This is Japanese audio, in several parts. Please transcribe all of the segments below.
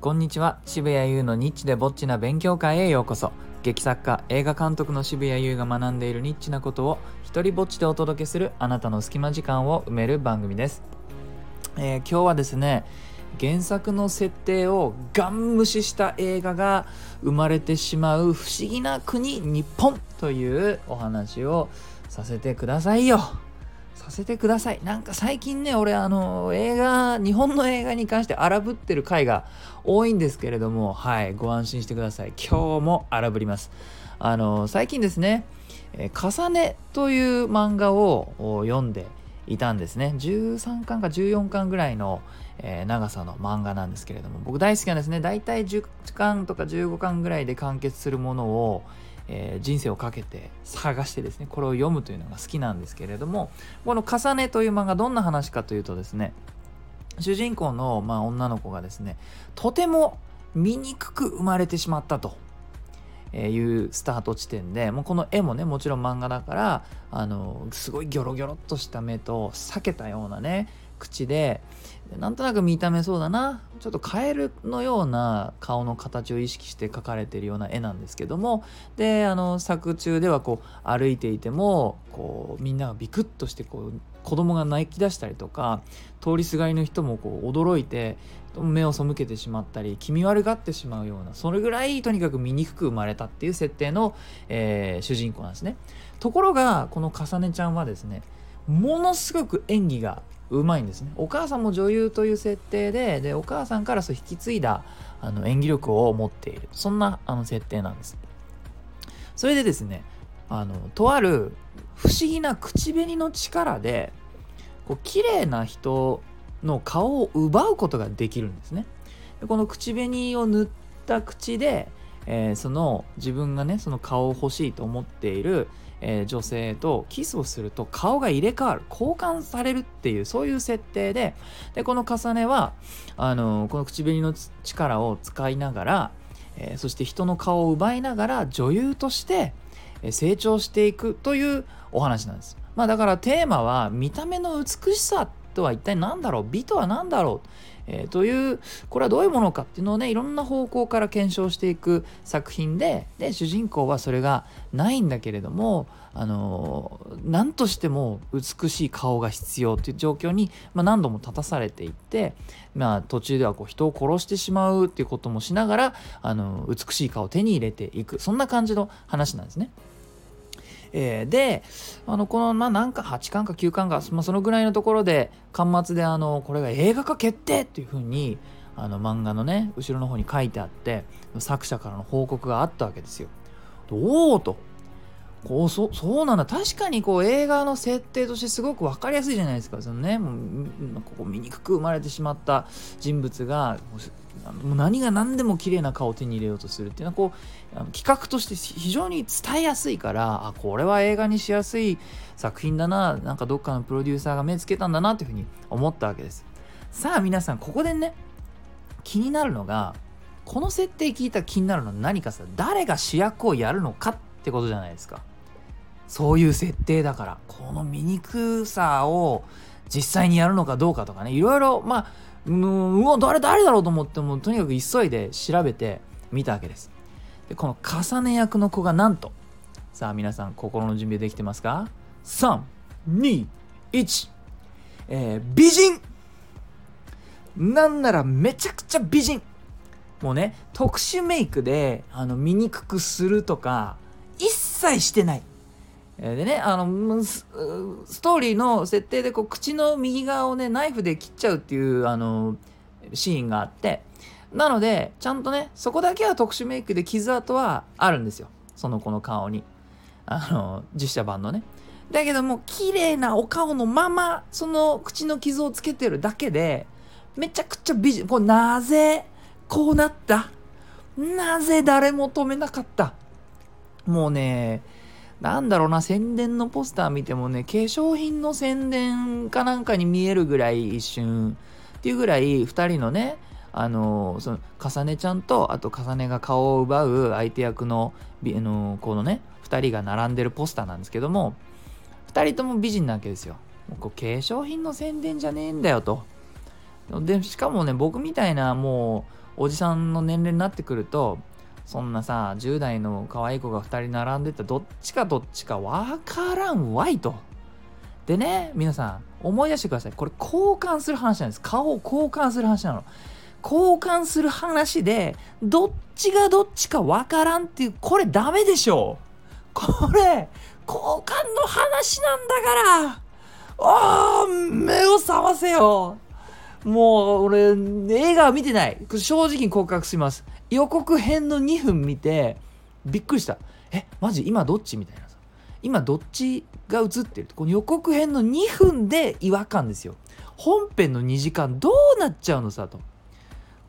こんにちは。渋谷優のニッチでぼっちな勉強会へようこそ。劇作家映画監督の渋谷優が学んでいるニッチなことを一人ぼっちでお届けするあなたの隙間時間を埋める番組です、えー今日はですね原作の設定をガン無視した映画が生まれてしまう不思議な国日本というお話をさせてくださいよ。させてください。なんか最近ね俺あの映画日本の映画に関して荒ぶってる回が多いんですけれどもはいご安心してください。今日も荒ぶります。あの最近ですね「えー重ね」という漫画を読んでいたんですね。13巻か14巻ぐらいの、えー長さの漫画なんですけれども僕大好きなんですね。大体10巻とか15巻ぐらいで完結するものを、えー人生をかけて探してですねこれを読むというのが好きなんですけれどもこの「重ね」という漫画どんな話かというとですね主人公の、まあ、女の子がですねとても醜く生まれてしまったとえいうスタート地点でもうこの絵もねもちろん漫画だからあのすごいギョロギョロっとした目と裂けたようなね口でなんとなく見た目そうだなちょっとカエルのような顔の形を意識して描かれてるような絵なんですけどもであの作中ではこう歩いていてもこうみんながビクッとしてこう子供が泣き出したりとか通りすがりの人もこう驚いて目を背けてしまったり気味悪がってしまうようなそれぐらいとにかく醜く生まれたっていう設定の、えー主人公なんですね。ところがこのかさねちゃんはですねものすごく演技がうまいんですね。お母さんも女優という設定ででお母さんからそう引き継いだあの演技力を持っている。そんなあの設定なんです。それでですねあのとある不思議な口紅の力でこう綺麗な人の顔を奪うことができるんですね。この口紅を塗った口で、えーその自分がねその顔を欲しいと思っている、えー女性とキスをすると顔が入れ替わる交換されるっていうそういう設定ででこの重ねはあのこの口紅の力を使いながら、えそして人の顔を奪いながら女優として成長していくというお話なんです。まあだからテーマは見た目の美しさとは一体何だろう？美とは何だろう、えーというこれはどういうものかっていうのをねいろんな方向から検証していく作品でで主人公はそれがないんだけれどもあのー何としても美しい顔が必要という状況に、まあ、何度も立たされていって、まあ、途中ではこう人を殺してしまうっていうこともしながらあの美しい顔を手に入れていく。そんな感じの話なんですね。えーであのこの、まあ、なんか8巻か9巻か、まあ、そのぐらいのところで巻末であのこれが映画化決定っていうふうにあの漫画のね後ろの方に書いてあって作者からの報告があったわけですよ。おおとこうそそうなんだ。確かにこう映画の設定としてすごく分かりやすいじゃないですか。そのねもうここ醜く生まれてしまった人物がもう何が何でも綺麗な顔を手に入れようとするっていうのはこう企画として非常に伝えやすいからあこれは映画にしやすい作品だななんかどっかのプロデューサーが目つけたんだなというふうに思ったわけです。さあ皆さんここでね気になるのがこの設定聞いたら気になるのは何かさ誰が主役をやるのかっってことじゃないですか。そういう設定だから。この醜さを実際にやるのかどうかとかね。いろいろまあうんうわ誰誰だろうと思ってもとにかく急いで調べてみたわけです。でこの重ね役の子がなんと。さあ皆さん心の準備できてますか？321えー美人。なんならめちゃくちゃ美人。もうね特殊メイクであの醜くするとか切してない。でねあのスストーリーの設定でこう口の右側をねナイフで切っちゃうっていうあのシーンがあって。なのでちゃんとねそこだけは特殊メイクで傷跡はあるんですよ。その子の顔に。あの実写版のね。だけども綺麗なお顔のままその口の傷をつけてるだけでめちゃくちゃ美人これなぜこうなった？なぜ誰も止めなかった？もうねなんだろうな宣伝のポスター見てもね化粧品の宣伝かなんかに見えるぐらい一瞬っていうぐらい2人のねあのその重ねちゃんとあと重ねが顔を奪う相手役のあのこのね2人が並んでるポスターなんですけども2人とも美人なわけですよ。もうこう化粧品の宣伝じゃねえんだよと。でしかもね僕みたいなもうおじさんの年齢になってくるとそんなさ10代の可愛い子が2人並んでたどっちかどっちか分からんわいと。でね皆さん思い出してください。これ交換する話なんです。顔を交換する話なの。交換する話でどっちがどっちか分からんっていうこれダメでしょこれ交換の話なんだから。ああ目を覚ませよ。もう俺映画は見てない。正直に告白します。予告編の2分見てびっくりした。えマジ？今どっち？みたいな今どっちが映ってるこの予告編の2分で違和感ですよ。本編の2時間どうなっちゃうのさと。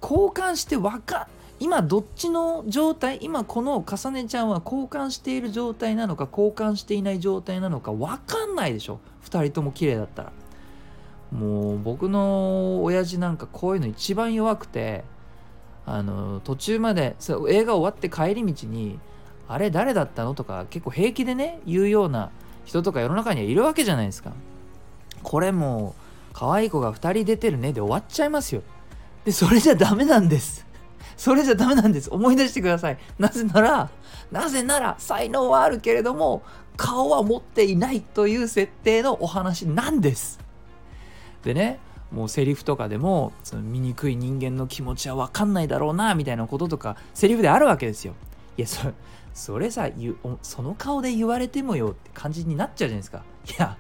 交換してわか今どっちの状態？今この重ねちゃんは交換している状態なのか交換していない状態なのか分かんないでしょ。2人とも綺麗だったら。もう僕の親父なんかこういうの一番弱くてあの途中まで映画終わって帰り道に「あれ誰だったの?」とか結構平気でね言うような人とか世の中にはいるわけじゃないですか。これもう可愛い子が2人出てるねで終わっちゃいますよ。でそれじゃダメなんです。それじゃダメなんです。思い出してください。なぜならなぜなら才能はあるけれども顔は持っていないという設定のお話なんです。でねもうセリフとかでもその醜い人間の気持ちは分かんないだろうなみたいなこととかセリフであるわけですよ。いやそそれさその顔で言われてもよって感じになっちゃうじゃないですか。いや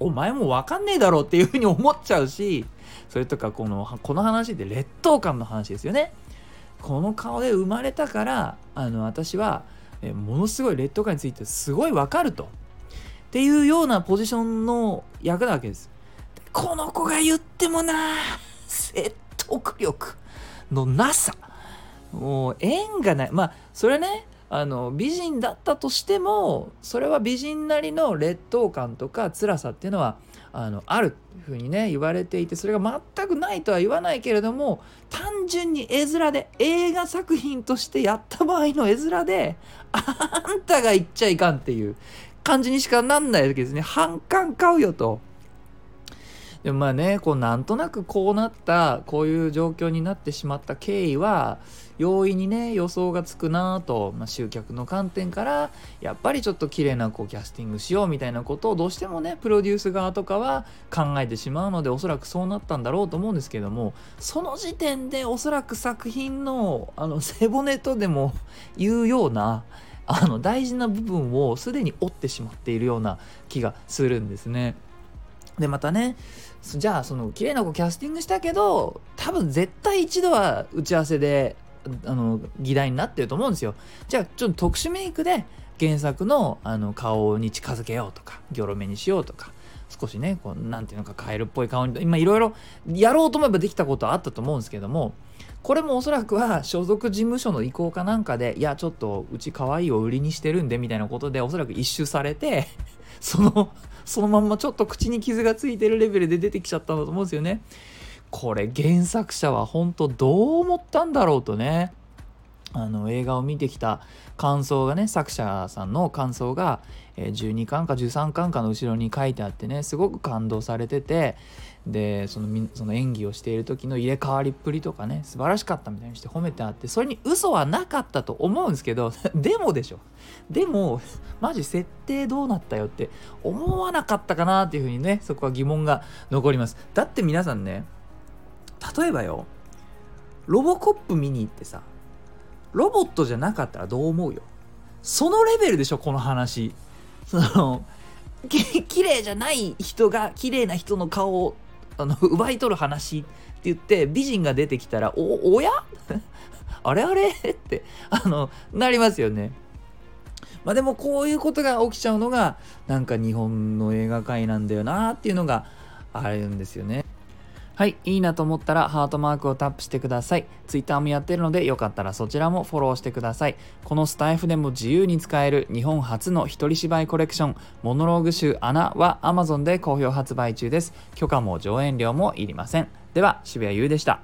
お前も分かんねえだろうっていうふうに思っちゃうしそれとかこのこの話で劣等感の話ですよね。この顔で生まれたからあの私はものすごい劣等感についてすごい分かると。っていうようなポジションの役なわけです。この子が言ってもな説得力のなさ。もう縁がない。まあそれねあの美人だったとしてもそれは美人なりの劣等感とか辛さっていうのはあのあるっていうふうにね言われていてそれが全くないとは言わないけれども単純に絵面で映画作品としてやった場合の絵面であんたが言っちゃいかんっていう感じにしかなんないわけですね。反感買うよと。でもまあねこうなんとなくこうなったこういう状況になってしまった経緯は容易にね予想がつくなと、まあ、集客の観点からやっぱりちょっと綺麗なこうキャスティングしようみたいなことをどうしてもねプロデュース側とかは考えてしまうのでおそらくそうなったんだろうと思うんですけどもその時点でおそらく作品のあの背骨とでも言うようなあの大事な部分をすでに折ってしまっているような気がするんですね。でまたねじゃあその綺麗な子キャスティングしたけど多分絶対一度は打ち合わせであの議題になってると思うんですよ。じゃあちょっと特殊メイクで原作のあの顔に近づけようとかギョロ目にしようとか少しねこうなんていうのかカエルっぽい顔に今いろいろやろうと思えばできたことはあったと思うんですけどもこれもおそらくは所属事務所の意向かなんかでいやちょっとうち可愛いを売りにしてるんでみたいなことでおそらく一周されて そのそのまんまちょっと口に傷がついてるレベルで出てきちゃったんだと思うんですよね。これ原作者は本当どう思ったんだろうとねあの映画を見てきた感想がね作者さんの感想が、12巻か13巻かの後ろに書いてあってねすごく感動されててでそのその演技をしている時の入れ替わりっぷりとかね素晴らしかったみたいにして褒めてあってそれに嘘はなかったと思うんですけど でもでしょ。でもマジ設定どうなったよって思わなかったかなっていうふうにねそこは疑問が残ります。だって皆さんね例えばよロボコップ見に行ってさロボットじゃなかったらどう思うよそのレベルでしょこの話その綺麗じゃない人が綺麗な人の顔をあの奪い取る話って言って美人が出てきたらおおや？あれあれ？ってあのなりますよね。まあでもこういうことが起きちゃうのがなんか日本の映画界なんだよなっていうのがあるんですよね。はい、いいなと思ったらハートマークをタップしてください。Twitter もやってるのでよかったらそちらもフォローしてください。このスタイフでも自由に使える日本初の一人芝居コレクション、モノローグ集穴は Amazon で好評発売中です。許可も上演料もいりません。では、渋谷優でした。